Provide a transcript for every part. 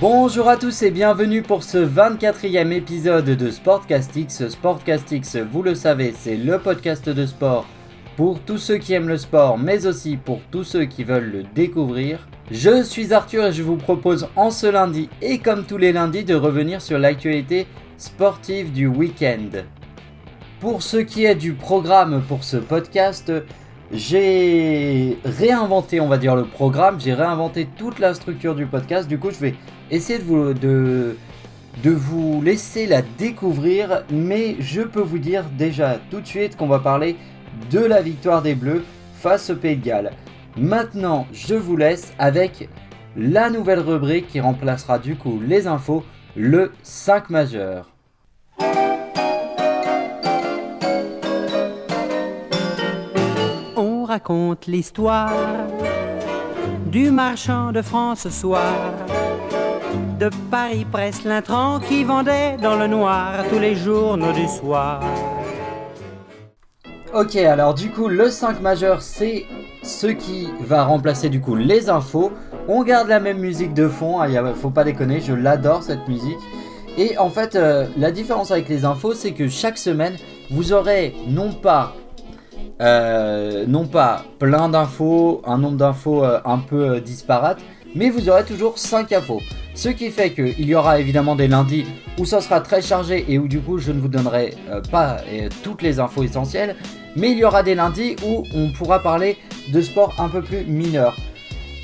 Bonjour à tous et bienvenue pour ce 24e épisode de Sportcastix. Sportcastix, vous le savez, c'est le podcast de sport pour tous ceux qui aiment le sport, mais aussi pour tous ceux qui veulent le découvrir. Je suis Arthur et je vous propose en ce lundi et comme tous les lundis de revenir sur l'actualité sportive du week-end. Pour ce qui est du programme pour ce podcast, j'ai réinventé, on va dire, le programme, j'ai réinventé toute la structure du podcast. Du coup, je vais essayer de vous, de, de vous laisser la découvrir, mais je peux vous dire déjà tout de suite qu'on va parler de la victoire des Bleus face au Pays de Galles. Maintenant, je vous laisse avec la nouvelle rubrique qui remplacera du coup les infos, le 5 majeur. Raconte l'histoire du marchand de France ce soir. De Paris presse l'intrant qui vendait dans le noir tous les journaux du soir. Ok, alors du coup, le 5 majeur, c'est ce qui va remplacer du coup les infos. On garde la même musique de fond, il hein, faut pas déconner, je l'adore cette musique. Et en fait, euh, la différence avec les infos, c'est que chaque semaine, vous aurez non pas, euh, non pas plein d'infos, un nombre d'infos euh, un peu disparate, mais vous aurez toujours 5 infos. Ce qui fait qu'il y aura évidemment des lundis où ça sera très chargé et où du coup je ne vous donnerai pas toutes les infos essentielles, mais il y aura des lundis où on pourra parler de sport un peu plus mineur.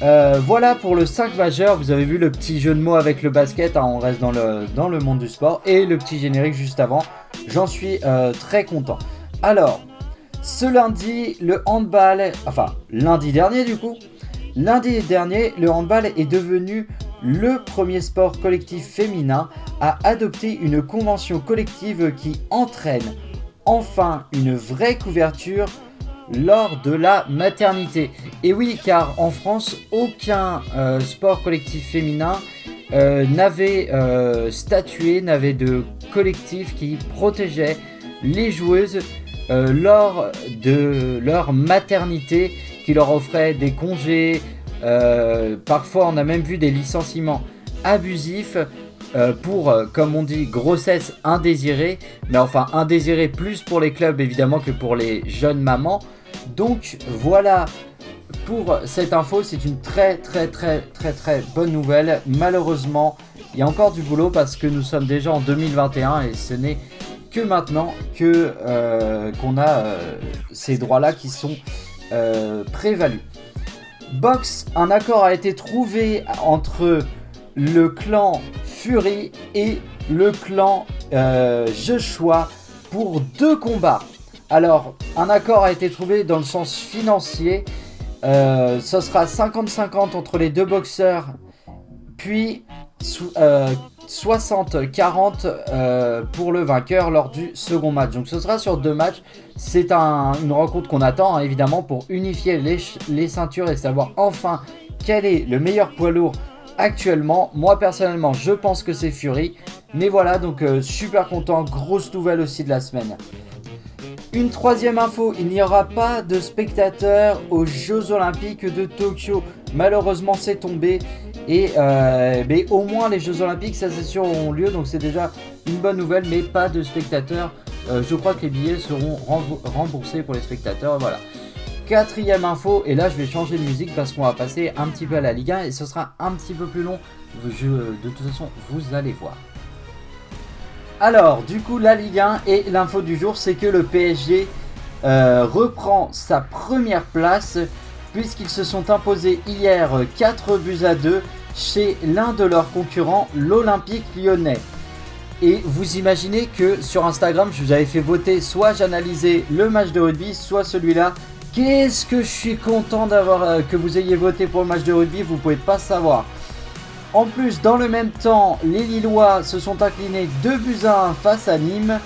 Euh, voilà pour le 5 majeur, vous avez vu le petit jeu de mots avec le basket, hein, on reste dans le, monde du sport, et le petit générique juste avant, j'en suis euh, très content. Alors, ce lundi, le handball, enfin lundi dernier du coup, lundi dernier, le handball est devenu le premier sport collectif féminin à adopter une convention collective qui entraîne enfin une vraie couverture lors de la maternité. Et oui, car en France, aucun euh, sport collectif féminin euh, n'avait euh, statué, n'avait de collectif qui protégeait les joueuses lors de leur maternité, qui leur offrait des congés. parfois, on a même vu des licenciements abusifs. pour, comme on dit, grossesse indésirée, mais enfin indésirée plus pour les clubs évidemment que pour les jeunes mamans. Donc voilà pour cette info, c'est une très très très très très bonne nouvelle. Malheureusement, il y a encore du boulot parce que nous sommes déjà en 2021 et ce n'est que maintenant que euh, qu'on a euh, ces droits-là qui sont euh, prévalus. Un accord a été trouvé entre le clan Fury et le clan Joshua pour deux combats. Alors, un accord a été trouvé dans le sens financier. Euh, ce sera 50-50 entre les deux boxeurs, puis 60-40 euh, euh, pour le vainqueur lors du second match. Donc ce sera sur deux matchs. C'est une rencontre qu'on attend hein, évidemment pour unifier les, les, ceintures et savoir enfin quel est le meilleur poids lourd actuellement. Moi personnellement, je pense que c'est Fury. Mais voilà, donc super content. Grosse nouvelle aussi de la semaine. Une troisième info, il n'y aura pas de spectateurs aux Jeux Olympiques de Tokyo. Malheureusement, c'est tombé. Et euh, mais au moins les Jeux Olympiques, ça c'est sûr, auront lieu. Donc c'est déjà une bonne nouvelle, mais pas de spectateurs. Euh, je crois que les billets seront remboursés pour les spectateurs. Voilà. Quatrième info, et là je vais changer de musique parce qu'on va passer un petit peu à la Ligue 1 et ce sera un petit peu plus long. de toute façon, vous allez voir. Alors, du coup, la Ligue 1 et l'info du jour, c'est que le PSG euh, reprend sa première place puisqu'ils se sont imposés hier 4 buts à 2 chez l'un de leurs concurrents, l'Olympique lyonnais. Et vous imaginez que sur Instagram, je vous avais fait voter soit j'analysais le match de rugby, soit celui-là. Qu'est-ce que je suis content d'avoir euh, que vous ayez voté pour le match de rugby, vous pouvez pas savoir. En plus, dans le même temps, les Lillois se sont inclinés 2 buts à 1 face à Nîmes.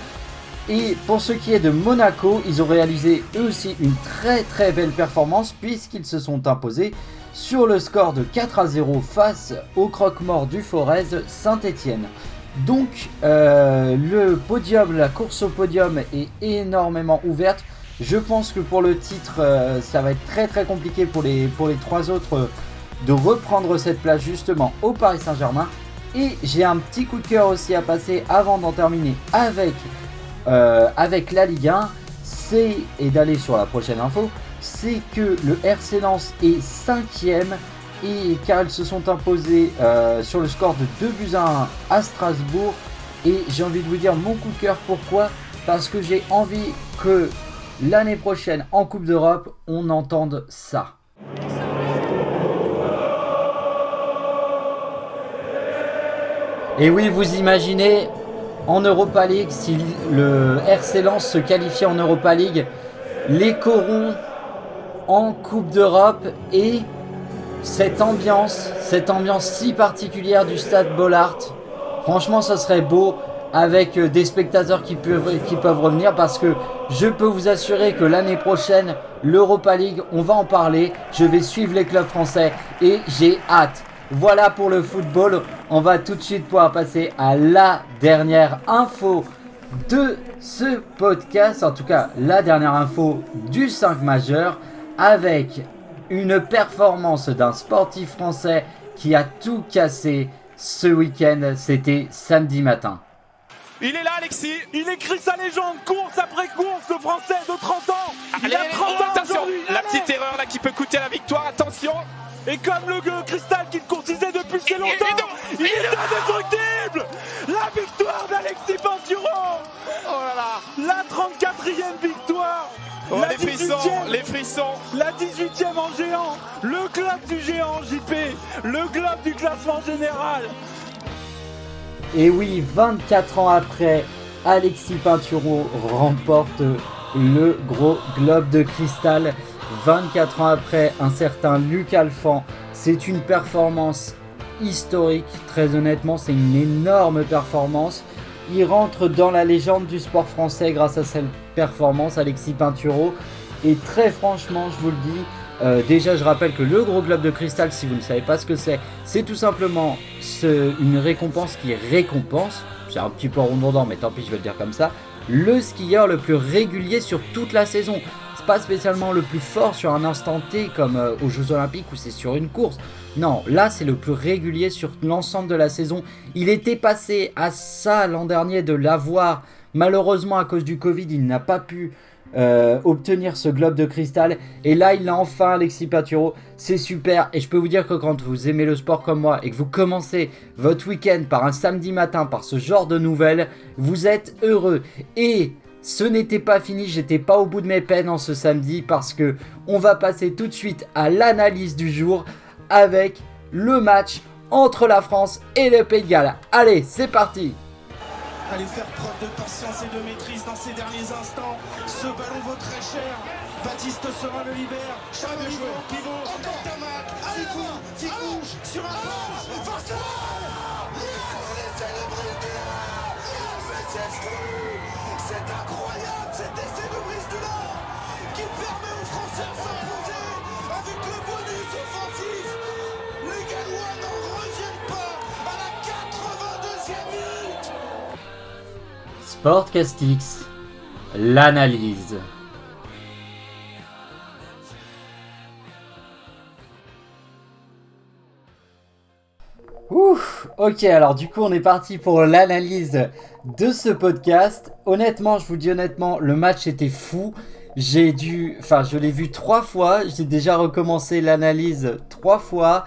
Et pour ce qui est de Monaco, ils ont réalisé eux aussi une très très belle performance puisqu'ils se sont imposés sur le score de 4 à 0 face au croque-mort du Forez Saint-Etienne. Donc euh, le podium, la course au podium est énormément ouverte. Je pense que pour le titre, euh, ça va être très très compliqué pour les, trois autres de reprendre cette place justement au Paris Saint-Germain. Et j'ai un petit coup de cœur aussi à passer avant d'en terminer avec, euh, avec la Ligue 1. C'est, et d'aller sur la prochaine info, c'est que le RC Lens est cinquième et car ils se sont imposés euh, sur le score de 2 buts à 1 à Strasbourg. Et j'ai envie de vous dire mon coup de cœur, pourquoi? Parce que j'ai envie que l'année prochaine en Coupe d'Europe, on entende ça. Et oui, vous imaginez, en Europa League, si le RC Lens se qualifie en Europa League, les corons en Coupe d'Europe et cette ambiance, cette ambiance si particulière du stade Bollard, franchement, ce serait beau avec euh, des spectateurs qui peuvent, qui peuvent revenir parce que je peux vous assurer que l'année prochaine, l'Europa League, on va en parler. Je vais suivre les clubs français et j'ai hâte. Voilà pour le football. On va tout de suite pouvoir passer à la dernière info de ce podcast. En tout cas, la dernière info du 5 majeur avec une performance d'un sportif français qui a tout cassé ce week-end. C'était samedi matin. Il est là, Alexis. Il écrit sa légende, course après course, le français de 30 ans. Il a 30 ans attention, la petite erreur là qui peut coûter la victoire, attention. Et comme le gueux Cristal qui le courtisait depuis si longtemps, il est indestructible La victoire d'Alexis Pinturo Oh là là La 34e victoire Oh, La les frissons, 18e. les frissons. La 18e en géant Le club du géant JP Le club du classement général Et oui, 24 ans après, Alexis Pinturo remporte le gros globe de cristal. 24 ans après, un certain Luc Alphand. C'est une performance historique. Très honnêtement, c'est une énorme performance. Il rentre dans la légende du sport français grâce à cette performance, Alexis Pinturo. Et très franchement, je vous le dis, euh, déjà, je rappelle que le gros globe de cristal, si vous ne savez pas ce que c'est, c'est tout simplement une récompense qui récompense, c'est un petit peu redondant, mais tant pis, je vais le dire comme ça, le skieur le plus régulier sur toute la saison. Pas spécialement le plus fort sur un instant T comme euh, aux Jeux Olympiques où c'est sur une course. Non, là c'est le plus régulier sur l'ensemble de la saison. Il était passé à ça l'an dernier de l'avoir. Malheureusement à cause du Covid, il n'a pas pu euh, obtenir ce globe de cristal. Et là, il l'a enfin, Alexis Paturo. C'est super. Et je peux vous dire que quand vous aimez le sport comme moi et que vous commencez votre week-end par un samedi matin, par ce genre de nouvelles, vous êtes heureux. Et ce n'était pas fini, j'étais pas au bout de mes peines en ce samedi parce que on va passer tout de suite à l'analyse du jour avec le match entre la France et le Pays de Galles. Allez, c'est parti Allez faire preuve de patience et de maîtrise dans ces derniers instants. Ce ballon vaut très cher. Baptiste Serin le libère. Chabot en pivot. Encore Tamac. Ficou. Ficou. Sur un pas. Vincent C'est Sportcastix, l'analyse. Ouf, ok, alors du coup on est parti pour l'analyse de ce podcast. Honnêtement, je vous dis honnêtement, le match était fou. J'ai dû, enfin je l'ai vu trois fois, j'ai déjà recommencé l'analyse trois fois.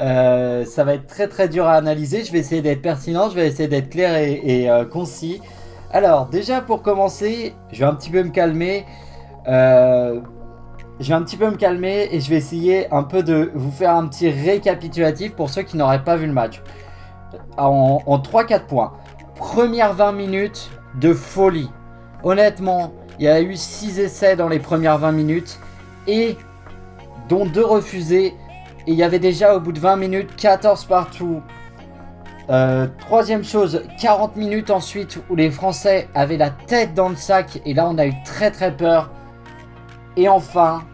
Euh, ça va être très très dur à analyser, je vais essayer d'être pertinent, je vais essayer d'être clair et, euh, concis. Alors déjà pour commencer, je vais un petit peu me calmer. Euh, je vais un petit peu me calmer et je vais essayer un peu de vous faire un petit récapitulatif pour ceux qui n'auraient pas vu le match. En, en 3-4 points. Première 20 minutes de folie. Honnêtement, il y a eu 6 essais dans les premières 20 minutes et dont 2 refusés. Et il y avait déjà au bout de 20 minutes 14 partout. Euh, troisième chose, 40 minutes ensuite où les Français avaient la tête dans le sac et là on a eu très très peur. Et enfin,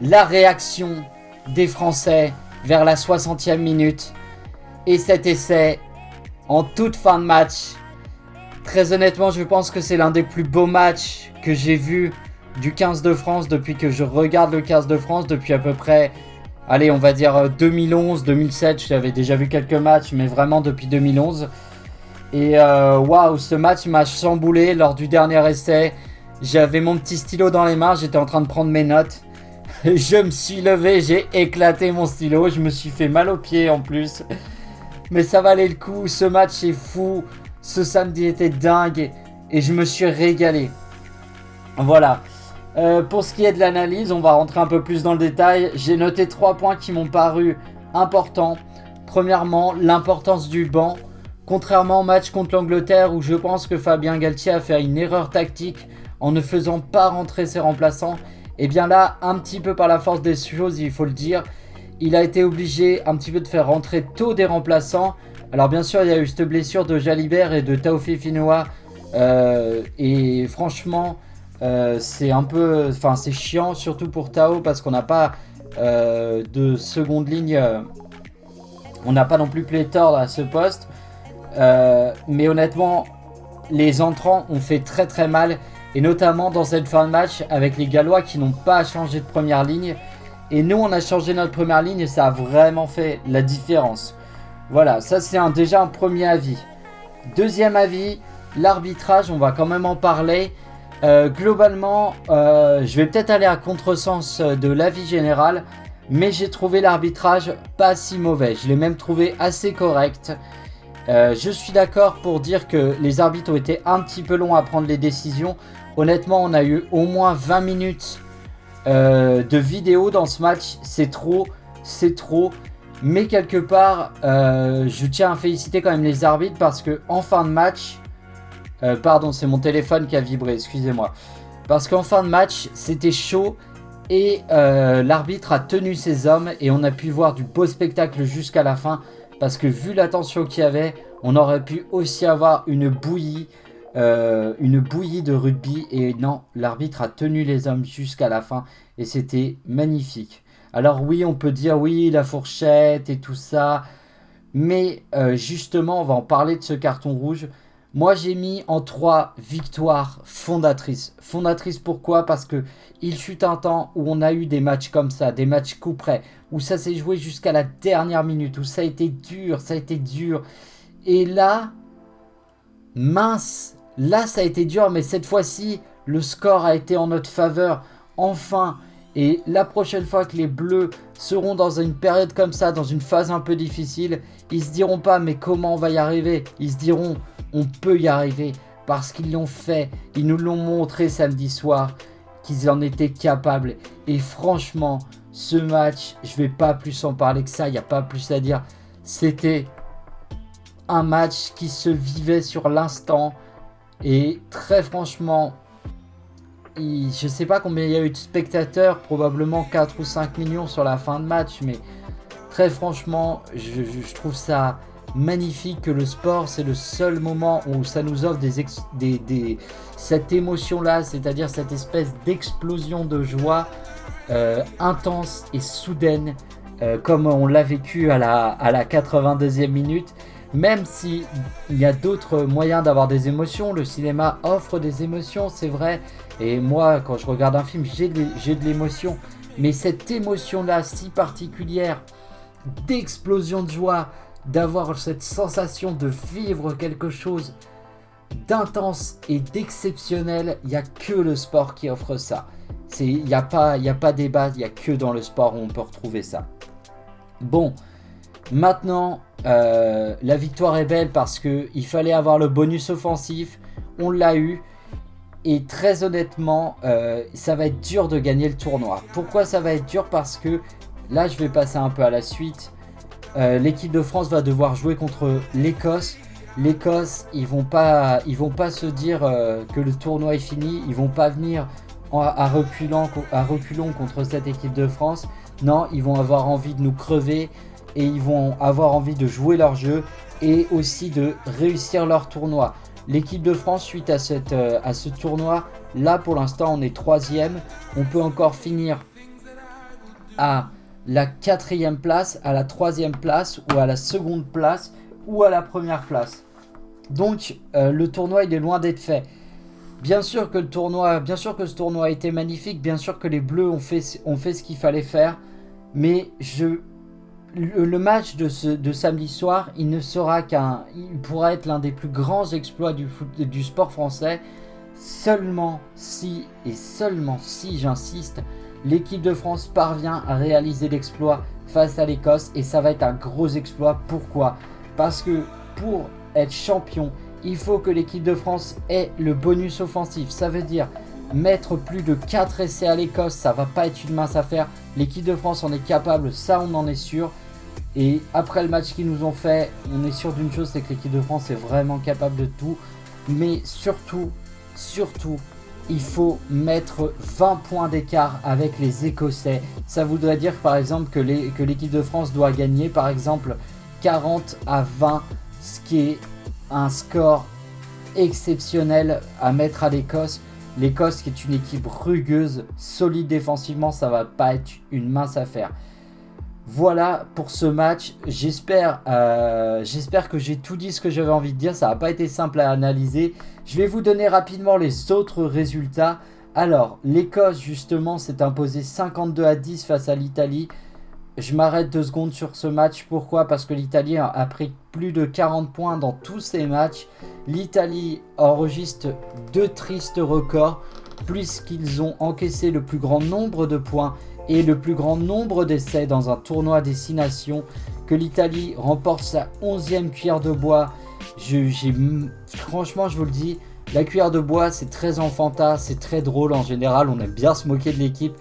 la réaction des Français vers la 60e minute et cet essai en toute fin de match. Très honnêtement, je pense que c'est l'un des plus beaux matchs que j'ai vu du 15 de France depuis que je regarde le 15 de France depuis à peu près allez, on va dire 2011, 2007. J'avais déjà vu quelques matchs, mais vraiment depuis 2011. Et waouh, ce match m'a chamboulé lors du dernier essai. J'avais mon petit stylo dans les mains, j'étais en train de prendre mes notes. Je me suis levé, j'ai éclaté mon stylo, je me suis fait mal aux pieds en plus. Mais ça valait le coup, ce match est fou. Ce samedi était dingue et je me suis régalé. Voilà. Euh, pour ce qui est de l'analyse, on va rentrer un peu plus dans le détail. J'ai noté trois points qui m'ont paru importants. Premièrement, l'importance du banc. Contrairement au match contre l'Angleterre où je pense que Fabien Galtier a fait une erreur tactique en ne faisant pas rentrer ses remplaçants, et eh bien là, un petit peu par la force des choses, il faut le dire, il a été obligé un petit peu de faire rentrer tôt des remplaçants. Alors bien sûr, il y a eu cette blessure de Jalibert et de Taofi Finoa, euh, et franchement, euh, c'est un peu, enfin c'est chiant surtout pour Tao parce qu'on n'a pas euh, de seconde ligne, on n'a pas non plus pléthore à ce poste. mais honnêtement, les entrants ont fait très très mal et notamment dans cette fin de match avec les Gallois qui n'ont pas changé de première ligne. Et nous, on a changé notre première ligne et ça a vraiment fait la différence. Voilà, ça c'est déjà un premier avis. Deuxième avis, l'arbitrage, on va quand même en parler. Euh, globalement, euh, je vais peut-être aller à contresens de l'avis général, mais j'ai trouvé l'arbitrage pas si mauvais. Je l'ai même trouvé assez correct. Euh, je suis d'accord pour dire que les arbitres ont été un petit peu longs à prendre les décisions. Honnêtement, on a eu au moins 20 minutes euh, de vidéo dans ce match. C'est trop, c'est trop. Mais quelque part, euh, je tiens à féliciter quand même les arbitres parce que en fin de match, euh, pardon, c'est mon téléphone qui a vibré, excusez-moi. Parce qu'en fin de match, c'était chaud et l'arbitre a tenu ses hommes et on a pu voir du beau spectacle jusqu'à la fin. Parce que vu la tension qu'il y avait, on aurait pu aussi avoir une bouillie. Euh, une bouillie de rugby et non, l'arbitre a tenu les hommes jusqu'à la fin et c'était magnifique. Alors oui, on peut dire oui, la fourchette et tout ça, mais euh, justement, on va en parler de ce carton rouge. Moi, j'ai mis en trois victoires fondatrices. Fondatrices pourquoi? Parce que il fut un temps où on a eu des matchs comme ça, des matchs coup près, où ça s'est joué jusqu'à la dernière minute, où ça a été dur, ça a été dur. Et là, mince, Là, ça a été dur, mais cette fois-ci, le score a été en notre faveur. Enfin, et la prochaine fois que les Bleus seront dans une période comme ça, dans une phase un peu difficile, ils se diront pas mais comment on va y arriver? Ils se diront on peut y arriver parce qu'ils l'ont fait, ils nous l'ont montré samedi soir qu'ils en étaient capables. Et franchement, ce match, je vais pas plus en parler que ça, il n'y a pas plus à dire. C'était un match qui se vivait sur l'instant. Et très franchement, je sais pas combien il y a eu de spectateurs, probablement 4 ou 5 millions sur la fin de match, mais très franchement, je, trouve ça magnifique que le sport, c'est le seul moment où ça nous offre cette émotion-là, c'est-à-dire cette espèce d'explosion de joie euh, intense et soudaine, euh, comme on l'a vécu à la 82e minute. Même s'il y a d'autres moyens d'avoir des émotions, le cinéma offre des émotions, c'est vrai. Et moi, quand je regarde un film, j'ai de l'émotion. Mais cette émotion-là si particulière, d'explosion de joie, d'avoir cette sensation de vivre quelque chose d'intense et d'exceptionnel, il n'y a que le sport qui offre ça. Il n'y a, pas, a pas débat, il n'y a que dans le sport où on peut retrouver ça. Bon, maintenant, euh, la victoire est belle parce qu'il fallait avoir le bonus offensif. On l'a eu. Et très honnêtement, euh, ça va être dur de gagner le tournoi. Pourquoi ça va être dur? Parce que là, je vais passer un peu à la suite. Euh, l'équipe de France va devoir jouer contre l'Écosse. L'Écosse, ils vont vont pas se dire que le tournoi est fini. Ils vont pas venir à, à reculons contre cette équipe de France. Non, ils vont avoir envie de nous crever et ils vont avoir envie de jouer leur jeu et aussi de réussir leur tournoi. L'équipe de France, suite euh, à ce tournoi, là pour l'instant on est troisième. On peut encore finir à la quatrième place, à la troisième place ou à la seconde place ou à la première place. Donc euh, le tournoi il est loin d'être fait. Bien sûr que le tournoi, bien sûr que ce tournoi a été magnifique, bien sûr que les Bleus ont fait ce qu'il fallait faire. Mais je, le, match de, samedi soir, il ne sera qu'un. Il pourra être l'un des plus grands exploits du, du sport français. Seulement si, et seulement si, j'insiste, l'équipe de France parvient à réaliser l'exploit face à l'Écosse. Et ça va être un gros exploit. Pourquoi? Parce que pour être champion, il faut que l'équipe de France ait le bonus offensif. Ça veut dire mettre plus de 4 essais à l'Écosse, ça va pas être une mince affaire. L'équipe de France en est capable, ça on en est sûr. Et après le match qu'ils nous ont fait, on est sûr d'une chose, c'est que l'équipe de France est vraiment capable de tout. Mais surtout, surtout, il faut mettre 20 points d'écart avec les Écossais. Ça voudrait dire par exemple que l'équipe de France doit gagner par exemple 40 à 20, ce qui est un score exceptionnel à mettre à l'Écosse. L'Écosse qui est une équipe rugueuse, solide défensivement, ça va pas être une mince affaire. Voilà pour ce match. J'espère, euh, j'espère que j'ai tout dit ce que j'avais envie de dire. Ça n'a pas été simple à analyser. Je vais vous donner rapidement les autres résultats. Alors, l'Écosse justement s'est imposée 52 à 10 face à l'Italie. Je m'arrête deux secondes sur ce match. Pourquoi? Parce que l'Italie a pris plus de 40 points dans tous ses matchs. L'Italie enregistre deux tristes records puisqu'ils ont encaissé le plus grand nombre de points et le plus grand nombre d'essais dans un tournoi destination. Que l'Italie remporte sa 11e cuillère de bois. Je, franchement, je vous le dis, la cuillère de bois, c'est très enfantin, c'est très drôle en général. On aime bien se moquer de l'équipe.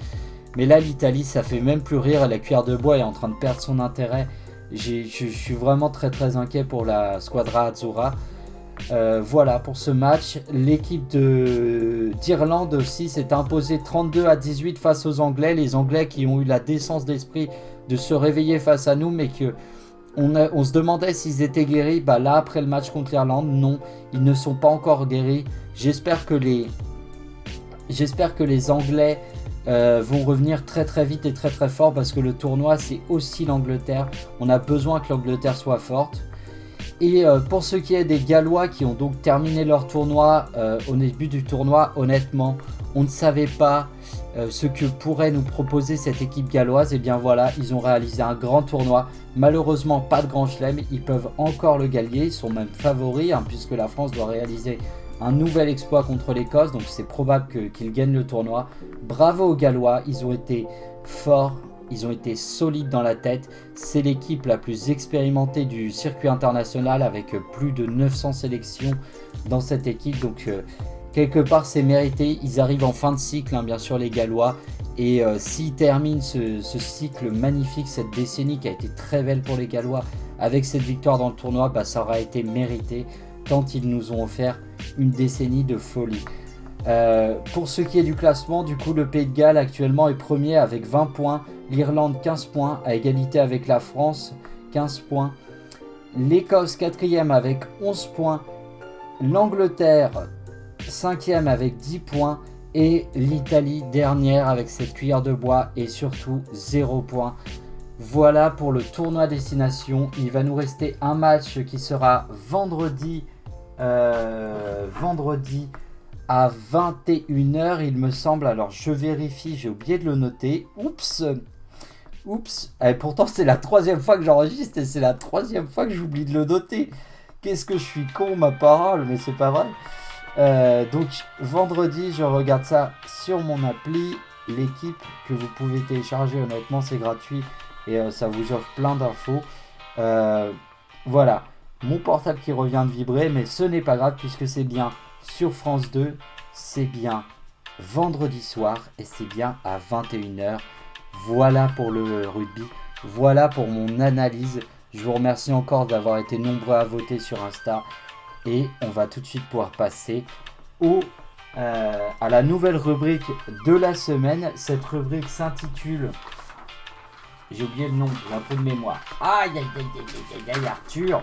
Mais là, l'Italie, ça fait même plus rire. La cuillère de bois est en train de perdre son intérêt. Je suis vraiment très très inquiet pour la Squadra Azzurra. Euh, voilà pour ce match. L'équipe d'Irlande aussi s'est imposée 32 à 18 face aux Anglais. Les Anglais qui ont eu la décence d'esprit de se réveiller face à nous, mais que on, se demandait s'ils étaient guéris. Bah là, après le match contre l'Irlande, non, ils ne sont pas encore guéris. J'espère que les, j'espère que les Anglais euh, vont revenir très très vite et très très fort parce que le tournoi c'est aussi l'Angleterre. On a besoin que l'Angleterre soit forte. Et euh, pour ce qui est des Gallois qui ont donc terminé leur tournoi euh, au début du tournoi, honnêtement, on ne savait pas ce que pourrait nous proposer cette équipe galloise. Et bien voilà, ils ont réalisé un grand tournoi. Malheureusement, pas de grand chelem. Ils peuvent encore le gagner. Ils sont même favoris hein, puisque la France doit réaliser un nouvel exploit contre l'Écosse, donc c'est probable qu'ils gagnent le tournoi. Bravo aux Gallois, ils ont été forts, ils ont été solides dans la tête. C'est l'équipe la plus expérimentée du circuit international avec plus de 900 sélections dans cette équipe, donc euh, quelque part c'est mérité. Ils arrivent en fin de cycle, hein, bien sûr les Gallois, et euh, s'ils terminent ce, cycle magnifique, cette décennie qui a été très belle pour les Gallois, avec cette victoire dans le tournoi, bah, ça aura été mérité tant ils nous ont offert une décennie de folie. Euh, pour ce qui est du classement, du coup, le Pays de Galles actuellement est premier avec 20 points, l'Irlande 15 points, à égalité avec la France 15 points, l'Écosse quatrième avec 11 points, l'Angleterre 5 avec 10 points et l'Italie dernière avec cette cuillère de bois et surtout 0 points. Voilà pour le tournoi destination. Il va nous rester un match qui sera vendredi euh, vendredi à 21h, il me semble. Alors, je vérifie, j'ai oublié de le noter. Oups Oups et eh, Pourtant, c'est la troisième fois que j'enregistre et c'est la troisième fois que j'oublie de le noter. Qu'est-ce que je suis con, ma parole, mais c'est pas vrai. Euh, donc, vendredi, je regarde ça sur mon appli. L'équipe que vous pouvez télécharger, honnêtement, c'est gratuit et euh, ça vous offre plein d'infos. voilà mon portable qui revient de vibrer, mais ce n'est pas grave puisque c'est bien sur France 2, c'est bien vendredi soir et c'est bien à 21h. Voilà pour le rugby, voilà pour mon analyse. Je vous remercie encore d'avoir été nombreux à voter sur Insta et on va tout de suite pouvoir passer au, euh, à la nouvelle rubrique de la semaine. Cette rubrique s'intitule j'ai oublié le nom, j'ai un peu de mémoire. Aïe aïe aïe aïe aïe aïe Arthur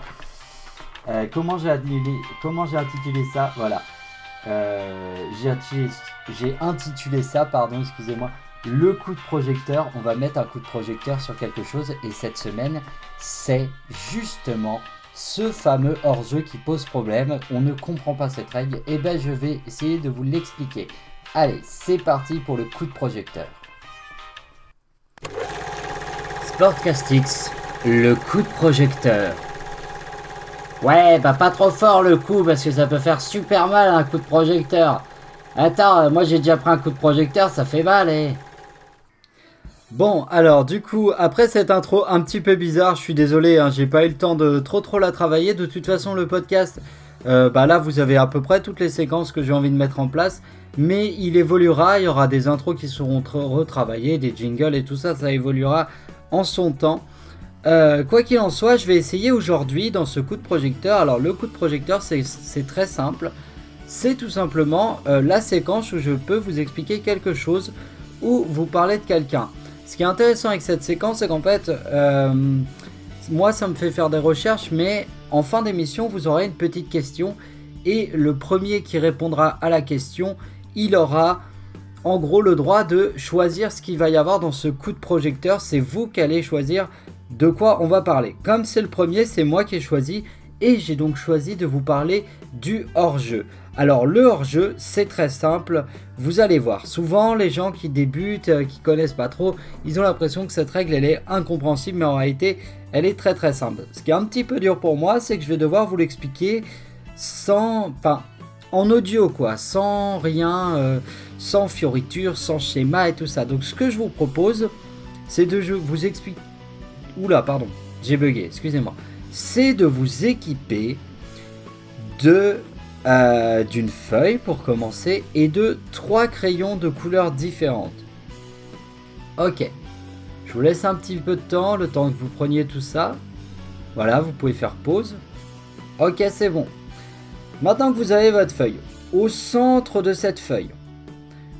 euh, comment j'ai intitulé, ça? Voilà. Euh, j'ai intitulé, ça, pardon, excusez-moi, le coup de projecteur. On va mettre un coup de projecteur sur quelque chose. Et cette semaine, c'est justement ce fameux hors-jeu qui pose problème. On ne comprend pas cette règle. Et eh ben, je vais essayer de vous l'expliquer. Allez, c'est parti pour le coup de projecteur. Sportcastix, le coup de projecteur. Ouais, bah pas trop fort le coup parce que ça peut faire super mal un coup de projecteur. Attends, moi j'ai déjà pris un coup de projecteur, ça fait mal, eh. Bon, alors du coup, après cette intro un petit peu bizarre, je suis désolé, hein, j'ai pas eu le temps de trop trop la travailler. De toute façon, le podcast, euh, bah là vous avez à peu près toutes les séquences que j'ai envie de mettre en place. Mais il évoluera, il y aura des intros qui seront retravaillées, des jingles et tout ça, ça évoluera en son temps. Euh, quoi qu'il en soit, je vais essayer aujourd'hui dans ce coup de projecteur. Alors le coup de projecteur, c'est très simple. C'est tout simplement euh, la séquence où je peux vous expliquer quelque chose ou vous parler de quelqu'un. Ce qui est intéressant avec cette séquence, c'est qu'en fait, euh, moi, ça me fait faire des recherches, mais en fin d'émission, vous aurez une petite question. Et le premier qui répondra à la question, il aura en gros le droit de choisir ce qu'il va y avoir dans ce coup de projecteur. C'est vous qui allez choisir de quoi on va parler. Comme c'est le premier, c'est moi qui ai choisi. Et j'ai donc choisi de vous parler du hors-jeu. Alors le hors-jeu, c'est très simple. Vous allez voir, souvent les gens qui débutent, euh, qui connaissent pas trop, ils ont l'impression que cette règle elle est incompréhensible, mais en réalité, elle est très très simple. Ce qui est un petit peu dur pour moi, c'est que je vais devoir vous l'expliquer sans, enfin, en audio quoi, sans rien, euh, sans fioriture, sans schéma et tout ça. Donc ce que je vous propose, c'est de vous expliquer. Oula, pardon, j'ai bugué, excusez-moi. C'est de vous équiper de euh, d'une feuille pour commencer et de trois crayons de couleurs différentes. Ok, je vous laisse un petit peu de temps, le temps que vous preniez tout ça. Voilà, vous pouvez faire pause. Ok, c'est bon. Maintenant que vous avez votre feuille, au centre de cette feuille,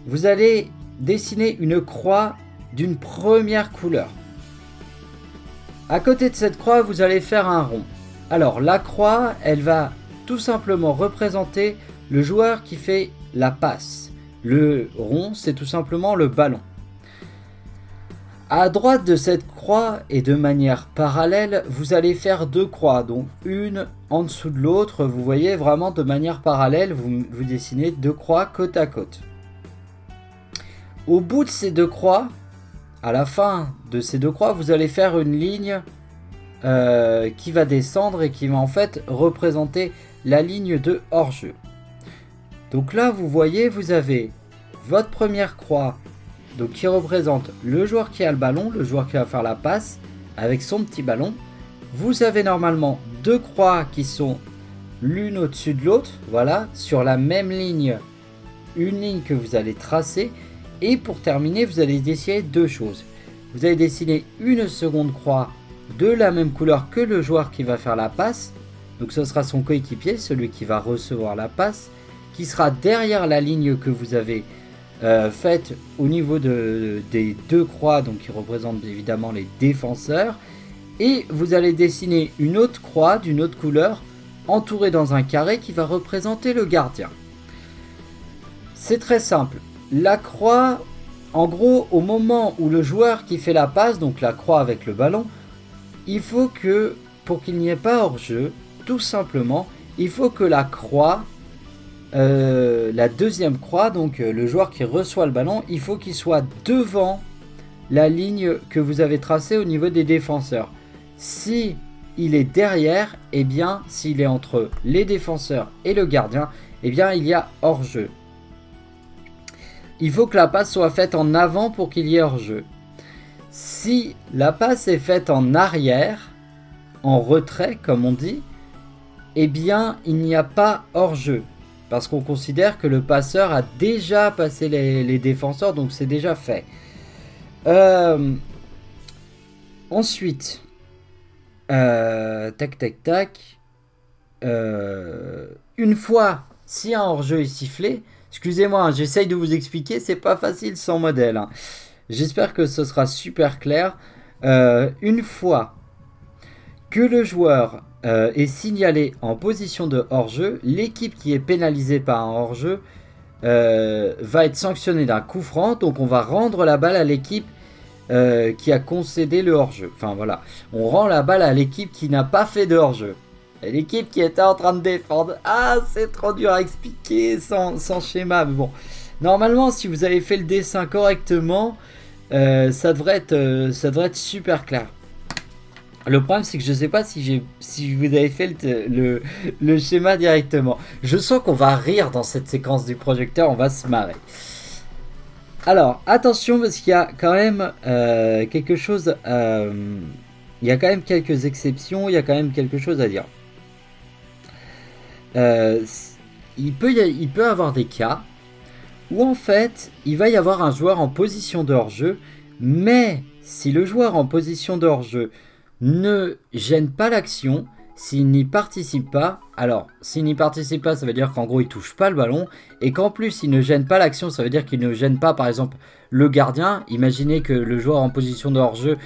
vous allez dessiner une croix d'une première couleur. À côté de cette croix, vous allez faire un rond. Alors la croix, elle va tout simplement représenter le joueur qui fait la passe. Le rond, c'est tout simplement le ballon. À droite de cette croix et de manière parallèle, vous allez faire deux croix, donc une en dessous de l'autre. Vous voyez vraiment de manière parallèle, vous, dessinez deux croix côte à côte. Au bout de ces deux croix, à la fin de ces deux croix, vous allez faire une ligne euh, qui va descendre et qui va en fait représenter la ligne de hors-jeu. Donc là, vous voyez, vous avez votre première croix donc qui représente le joueur qui a le ballon, le joueur qui va faire la passe avec son petit ballon. Vous avez normalement deux croix qui sont l'une au-dessus de l'autre, voilà, sur la même ligne, une ligne que vous allez tracer. Et pour terminer, vous allez dessiner deux choses. Vous allez dessiner une seconde croix de la même couleur que le joueur qui va faire la passe donc ce sera son coéquipier, celui qui va recevoir la passe, qui sera derrière la ligne que vous avez euh, faite au niveau des deux croix, donc qui représentent évidemment les défenseurs. Et vous allez dessiner une autre croix d'une autre couleur, entourée dans un carré qui va représenter le gardien. C'est très simple. La croix, en gros, au moment où le joueur qui fait la passe, donc la croix avec le ballon, il faut que, pour qu'il n'y ait pas hors-jeu, tout simplement, il faut que la croix, euh, la deuxième croix, donc euh, le joueur qui reçoit le ballon, il faut qu'il soit devant la ligne que vous avez tracée au niveau des défenseurs. Si il est derrière, et eh bien, s'il est entre les défenseurs et le gardien, et eh bien, il y a hors-jeu. Il faut que la passe soit faite en avant pour qu'il y ait hors-jeu. Si la passe est faite en arrière, en retrait comme on dit, eh bien, il n'y a pas hors-jeu. Parce qu'on considère que le passeur a déjà passé les, défenseurs, donc c'est déjà fait. Euh, ensuite, euh, tac tac tac. Euh, une fois, si un hors-jeu est sifflé, excusez-moi, hein, j'essaye de vous expliquer, c'est pas facile sans modèle. Hein. J'espère que ce sera super clair. une fois que le joueur euh, est signalé en position de hors-jeu, l'équipe qui est pénalisée par un hors-jeu euh, va être sanctionnée d'un coup franc. Donc on va rendre la balle à l'équipe euh, qui a concédé le hors-jeu. Enfin voilà, on rend la balle à l'équipe qui n'a pas fait de hors-jeu. L'équipe qui était en train de défendre. Ah, c'est trop dur à expliquer sans, sans, schéma. Mais bon, normalement, si vous avez fait le dessin correctement, Euh, ça, devrait être, euh, ça devrait être super clair. Le problème, c'est que je sais pas si, j'ai, vous avez fait le, schéma directement. Je sens qu'on va rire dans cette séquence du projecteur, on va se marrer. Alors, attention, parce qu'il y a quand même euh, quelque chose. euh, il y a quand même quelques exceptions, il y a quand même quelque chose à dire. Euh, il, peut y avoir des cas où en fait, il va y avoir un joueur en position de hors-jeu, mais si le joueur en position de hors-jeu ne gêne pas l'action, s'il n'y participe pas, alors s'il n'y participe pas, ça veut dire qu'en gros il touche pas le ballon, et qu'en plus il ne gêne pas l'action, ça veut dire qu'il ne gêne pas par exemple le gardien. Imaginez que le joueur en position de hors-jeu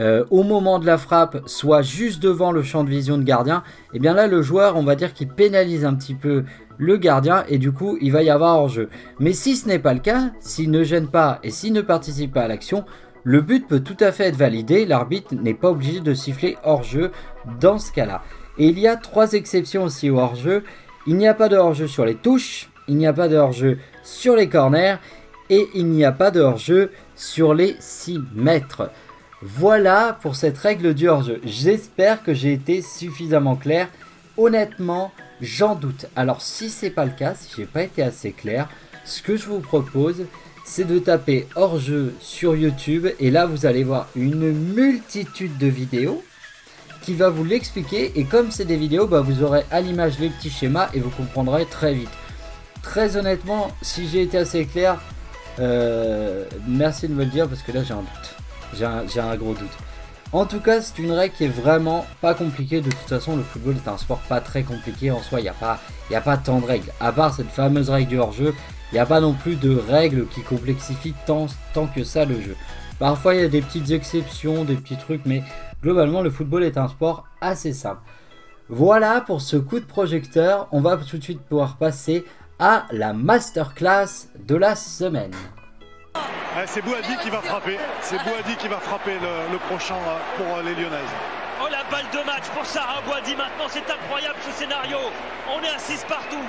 euh, au moment de la frappe soit juste devant le champ de vision de gardien, et bien là le joueur on va dire qu'il pénalise un petit peu le gardien et du coup il va y avoir hors-jeu. Mais si ce n'est pas le cas, s'il ne gêne pas et s'il ne participe pas à l'action, le but peut tout à fait être validé, l'arbitre n'est pas obligé de siffler hors-jeu dans ce cas-là. Et il y a trois exceptions aussi au hors-jeu. Il n'y a pas de hors-jeu sur les touches, il n'y a pas de hors-jeu sur les corners et il n'y a pas de hors-jeu sur les 6 mètres. Voilà pour cette règle du hors-jeu. J'espère que j'ai été suffisamment clair. Honnêtement, j'en doute. Alors si c'est pas le cas, si j'ai pas été assez clair, ce que je vous propose, c'est de taper hors-jeu sur YouTube et là vous allez voir une multitude de vidéos qui va vous l'expliquer et comme c'est des vidéos, bah, vous aurez à l'image les petits schémas et vous comprendrez très vite. Très honnêtement, si j'ai été assez clair, euh, merci de me le dire parce que là j'ai un doute. J'ai un, gros doute. En tout cas, c'est une règle qui est vraiment pas compliquée. De toute façon, le football est un sport pas très compliqué en soi. Il n'y a, pas- a pas tant de règles. À part cette fameuse règle du hors-jeu, il n'y a pas non plus de règles qui complexifient tant, tant que ça le jeu. Parfois, il y a des petites exceptions, des petits trucs, mais globalement, le football est un sport assez simple. Voilà pour ce coup de projecteur. On va tout de suite pouvoir passer à la masterclass de la semaine. Ouais, c'est Bouhadi qui va frapper. C'est Bouhadi qui va frapper le, le prochain euh, pour euh, les Lyonnaises. Oh la balle de match pour Sarah Boidi maintenant, c'est incroyable ce scénario. On est à 6 partout.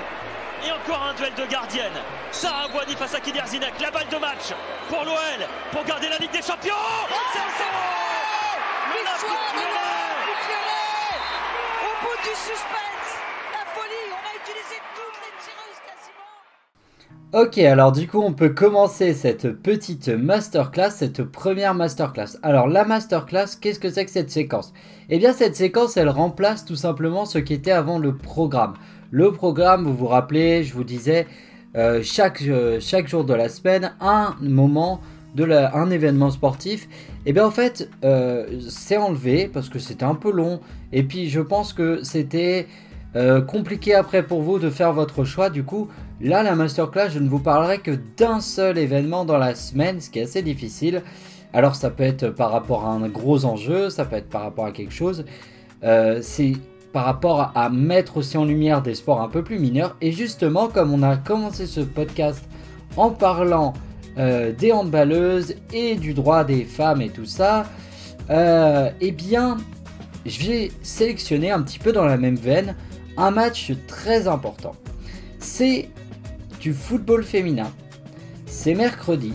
Et encore un duel de gardienne. Sarah Boidi face à Kider Zinek. La balle de match pour l'OL, pour garder la Ligue des Champions. Lyonnais Au bout du suspense, la folie, on a utilisé toutes les tireuses quasiment. Ok, alors du coup, on peut commencer cette petite masterclass, cette première masterclass. Alors, la masterclass, qu'est-ce que c'est que cette séquence? Eh bien, cette séquence, elle remplace tout simplement ce qui était avant le programme. Le programme, vous vous rappelez, je vous disais, euh, chaque, euh, chaque jour de la semaine, un moment, de la- un événement sportif. Et bien, en fait, euh, c'est enlevé parce que c'était un peu long. Et puis, je pense que c'était euh, compliqué après pour vous de faire votre choix. Du coup, Là, la masterclass, je ne vous parlerai que d'un seul événement dans la semaine, ce qui est assez difficile. Alors, ça peut être par rapport à un gros enjeu, ça peut être par rapport à quelque chose. Euh, c'est par rapport à, mettre aussi en lumière des sports un peu plus mineurs. Et justement, comme on a commencé ce podcast en parlant euh, des handballeuses et du droit des femmes et tout ça, eh bien, je vais sélectionner un petit peu dans la même veine un match très important. C'est du football féminin. C'est mercredi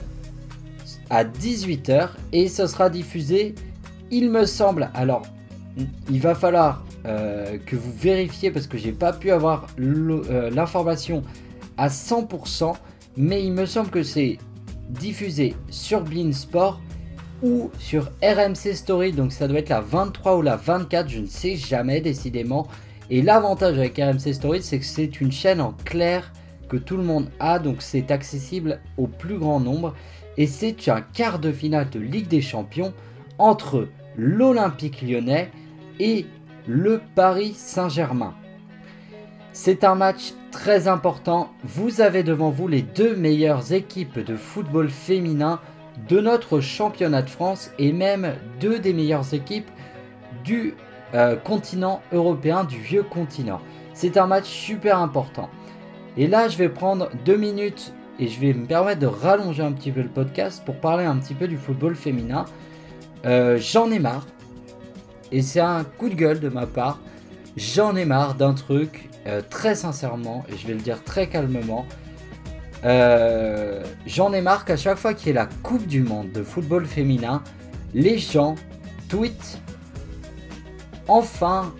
à 18h et ce sera diffusé, il me semble. Alors, il va falloir euh, que vous vérifiez parce que j'ai pas pu avoir euh, l'information à 100%, mais il me semble que c'est diffusé sur Bein Sport ou sur RMC Story, donc ça doit être la 23 ou la 24, je ne sais jamais décidément. Et l'avantage avec RMC Story, c'est que c'est une chaîne en clair que tout le monde a, donc c'est accessible au plus grand nombre. Et c'est un quart de finale de Ligue des Champions entre l'Olympique lyonnais et le Paris Saint-Germain. C'est un match très important. Vous avez devant vous les deux meilleures équipes de football féminin de notre championnat de France et même deux des meilleures équipes du euh, continent européen, du vieux continent. C'est un match super important. Et là, je vais prendre deux minutes et je vais me permettre de rallonger un petit peu le podcast pour parler un petit peu du football féminin. Euh, J'en ai marre. Et c'est un coup de gueule de ma part. J'en ai marre d'un truc, euh, très sincèrement, et je vais le dire très calmement. j'en ai marre qu'à chaque fois qu'il y ait la Coupe du Monde de football féminin, les gens tweetent enfin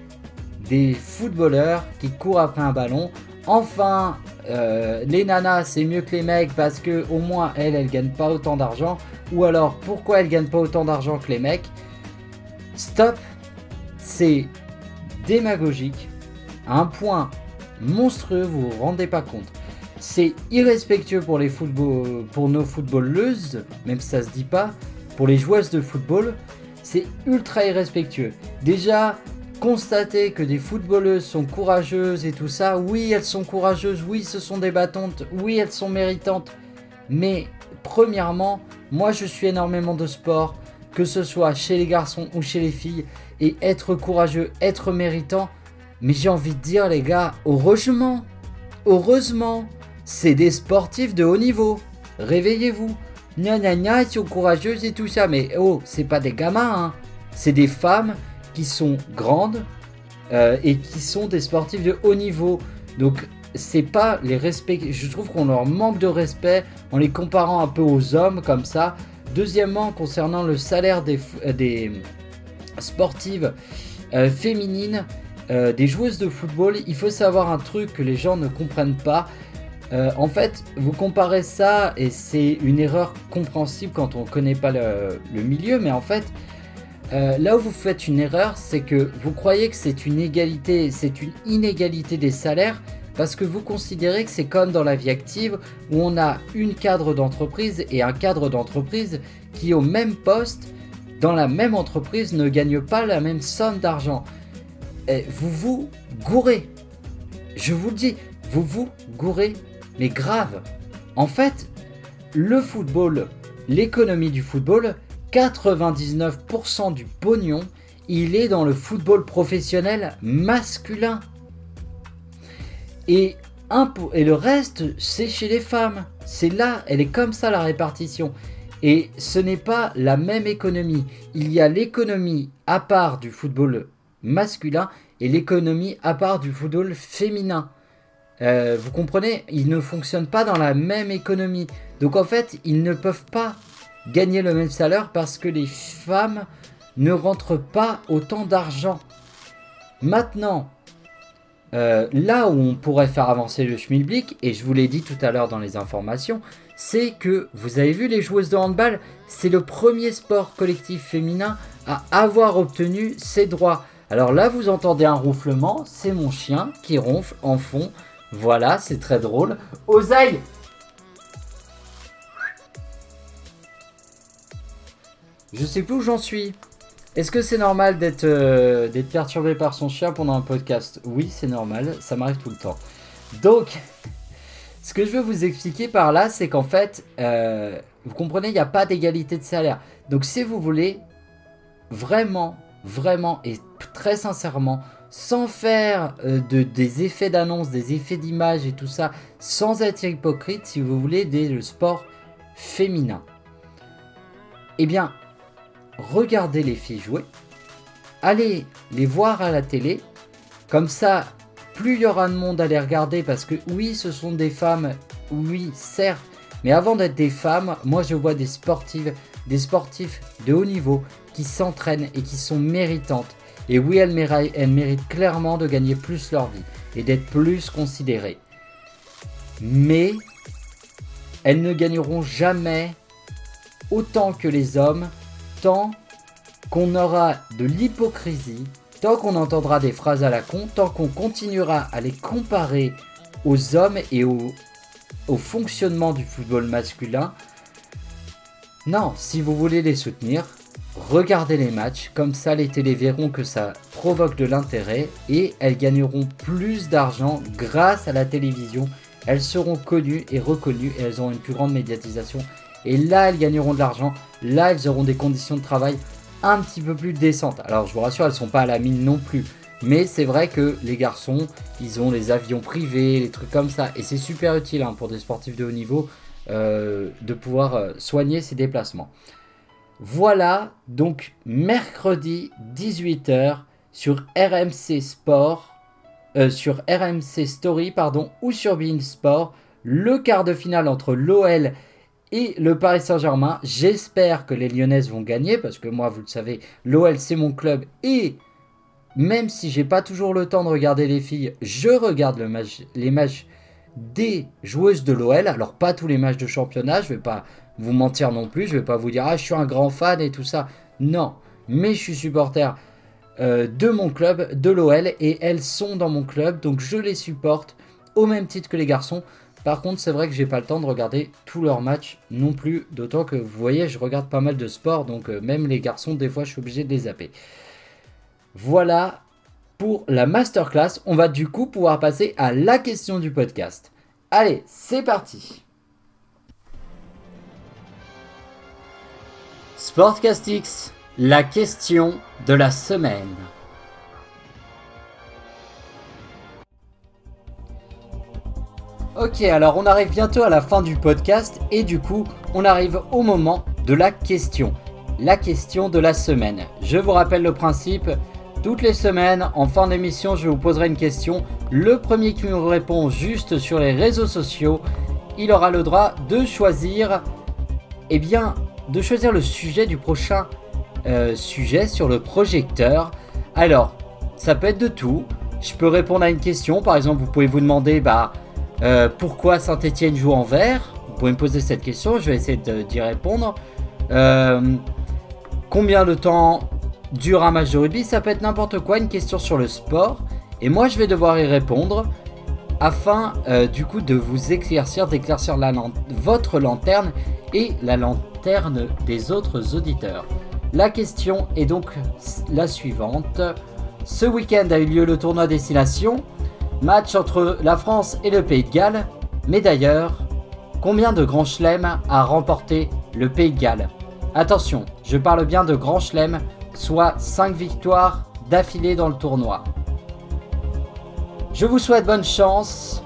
des footballeurs qui courent après un ballon. Enfin, euh, les nanas c'est mieux que les mecs parce que au moins elles, elles gagnent pas autant d'argent. Ou alors pourquoi elles gagnent pas autant d'argent que les mecs? Stop, c'est démagogique à un point monstrueux, vous vous rendez pas compte. C'est irrespectueux pour, nos footballeuses, même si ça se dit pas, pour les joueuses de football, c'est ultra irrespectueux. Déjà, constater que des footballeuses sont courageuses et tout ça, oui, elles sont courageuses, oui, ce sont des battantes, oui, elles sont méritantes. Mais premièrement, moi je suis énormément de sport, que ce soit chez les garçons ou chez les filles, et être courageux, être méritant, mais j'ai envie de dire les gars, heureusement, heureusement, c'est des sportifs de haut niveau. Réveillez-vous. Gna gna gna, ils sont courageuses et tout ça, mais oh, c'est pas des gamins, hein. C'est des femmes qui sont grandes euh, et qui sont des sportifs de haut niveau. Donc c'est pas les respect. Je trouve qu'on leur manque de respect en les comparant un peu aux hommes comme ça. Deuxièmement, concernant le salaire des, euh, sportives euh, féminines, des joueuses de football, il faut savoir un truc que les gens ne comprennent pas. En fait, vous comparez ça et c'est une erreur compréhensible quand on ne connaît pas le, le, milieu, mais en fait, euh, là où vous faites une erreur, c'est que vous croyez que c'est une égalité, c'est une inégalité des salaires parce que vous considérez que c'est comme dans la vie active où on a une cadre d'entreprise et un cadre d'entreprise qui au même poste dans la même entreprise ne gagne pas la même somme d'argent. Vous vous gourrez. Je vous le dis, vous vous gourrez, mais grave. En fait, le football, l'économie du football, 99% du pognon, il est dans le football professionnel masculin. Et, et le reste, c'est chez les femmes. C'est là, elle est comme ça la répartition. Et ce n'est pas la même économie. Il y a l'économie à part du football masculin et l'économie à part du football féminin. Euh, vous comprenez Ils ne fonctionnent pas dans la même économie. Donc en fait, ils ne peuvent pas gagner le même salaire parce que les femmes ne rentrent pas autant d'argent. Maintenant, euh, là où on pourrait faire avancer le schmilblick, et je vous l'ai dit tout à l'heure dans les informations, c'est que vous avez vu les joueuses de handball, c'est le premier sport collectif féminin à avoir obtenu ses droits. Alors là, vous entendez un ronflement, c'est mon chien qui ronfle en fond. Voilà, c'est très drôle. Oseille, Je sais plus où j'en suis. Est-ce que c'est normal euh, d'être perturbé par son chien pendant un podcast? Oui, c'est normal, ça m'arrive tout le temps. Donc, ce que je veux vous expliquer par là, c'est qu'en fait, euh, vous comprenez, il n'y a pas d'égalité de salaire. Donc, si vous voulez vraiment, vraiment et très sincèrement, sans faire euh, de, des effets d'annonce, des effets d'image et tout ça, sans être hypocrite, si vous voulez, des sport féminin. Eh bien, regardez les filles jouer, allez les voir à la télé, comme ça, plus il y aura de monde à les regarder, parce que oui, ce sont des femmes, oui, certes, mais avant d'être des femmes, moi je vois des sportives, des sportifs de haut niveau qui s'entraînent et qui sont méritantes. Et oui, elles, méritent clairement de gagner plus leur vie et d'être plus considérées. Mais elles ne gagneront jamais autant que les hommes tant qu'on aura de l'hypocrisie, tant qu'on entendra des phrases à la con, tant qu'on continuera à les comparer aux hommes et au, fonctionnement du football masculin, non, si vous voulez les soutenir, regardez les matchs, comme ça les télés verront que ça provoque de l'intérêt et elles gagneront plus d'argent grâce à la télévision. Elles seront connues et reconnues et elles auront une plus grande médiatisation et là, elles gagneront de l'argent. Là, elles auront des conditions de travail un petit peu plus décentes. Alors, je vous rassure, elles ne sont pas à la mine non plus. Mais c'est vrai que les garçons, ils ont les avions privés, les trucs comme ça. Et c'est super utile hein, pour des sportifs de haut niveau euh, de pouvoir euh, soigner ces déplacements. Voilà, donc mercredi 18h sur RMC Sport, euh, sur RMC Story, pardon, ou sur Bein Sport, le quart de finale entre l'OL et le Paris Saint-Germain. J'espère que les Lyonnaises vont gagner parce que moi, vous le savez, l'OL c'est mon club et même si j'ai pas toujours le temps de regarder les filles, je regarde les matchs des joueuses de l'OL. Alors pas tous les matchs de championnat, je vais pas vous mentir non plus, je vais pas vous dire ah je suis un grand fan et tout ça. Non, mais je suis supporter euh, de mon club, de l'OL, et elles sont dans mon club, donc je les supporte au même titre que les garçons. Par contre, c'est vrai que j'ai pas le temps de regarder tous leurs matchs non plus, d'autant que vous voyez, je regarde pas mal de sport, donc euh, même les garçons, des fois, je suis obligé de les zapper. Voilà pour la masterclass. On va du coup pouvoir passer à la question du podcast. Allez, c'est parti. Sportcastix, la question de la semaine. Ok, alors on arrive bientôt à la fin du podcast et du coup, on arrive au moment de la question. La question de la semaine. Je vous rappelle le principe. Toutes les semaines, en fin d'émission, je vous poserai une question. Le premier qui me répond juste sur les réseaux sociaux, il aura le droit de choisir, eh bien, de choisir le sujet du prochain euh, sujet sur le projecteur. Alors, ça peut être de tout. Je peux répondre à une question. Par exemple, vous pouvez vous demander, bah, euh, pourquoi Saint-Etienne joue en vert? Vous pouvez me poser cette question, je vais essayer d'y répondre. Euh, combien de temps dure un match de rugby? Ça peut être n'importe quoi, une question sur le sport. Et moi, je vais devoir y répondre afin du coup de vous éclaircir, d'éclaircir votre lanterne et la lanterne des autres auditeurs. La question est donc la suivante. Ce week-end a eu lieu le tournoi Destination. Match entre la France et le Pays de Galles. Mais d'ailleurs, combien de grands chelems a remporté le Pays de Galles? Attention, je parle bien de grands chelems, soit 5 victoires d'affilée dans le tournoi. Je vous souhaite bonne chance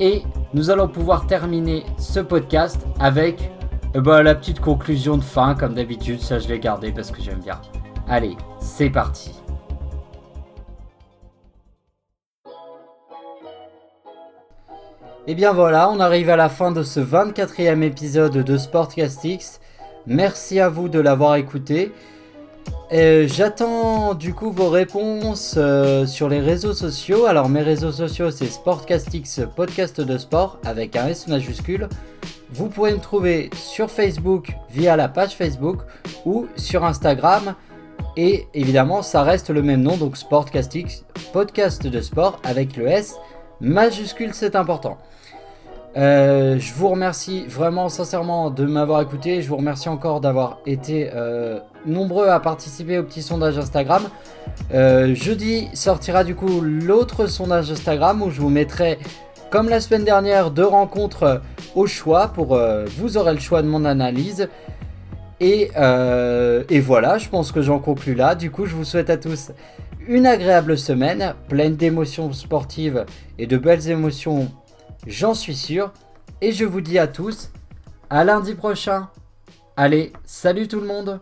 et nous allons pouvoir terminer ce podcast avec eh ben, la petite conclusion de fin comme d'habitude, ça je l'ai gardé parce que j'aime bien. Allez, c'est parti. Et bien voilà, on arrive à la fin de ce 24e épisode de Sportcastix. Merci à vous de l'avoir écouté. J'attends du coup vos réponses euh, sur les réseaux sociaux. Alors mes réseaux sociaux c'est Sportcastix podcast de sport avec un S majuscule. Vous pouvez me trouver sur Facebook via la page Facebook ou sur Instagram. Et évidemment ça reste le même nom donc Sportcastix podcast de sport avec le S majuscule c'est important. Euh, je vous remercie vraiment sincèrement de m'avoir écouté. Je vous remercie encore d'avoir été euh, nombreux à participer au petit sondage Instagram. Euh, jeudi sortira du coup l'autre sondage Instagram où je vous mettrai, comme la semaine dernière, deux rencontres au choix pour vous aurez le choix de mon analyse. Et, et voilà, je pense que j'en conclus là. Du coup, je vous souhaite à tous une agréable semaine, pleine d'émotions sportives et de belles émotions j'en suis sûr. Et je vous dis à tous, à lundi prochain. Allez, salut tout le monde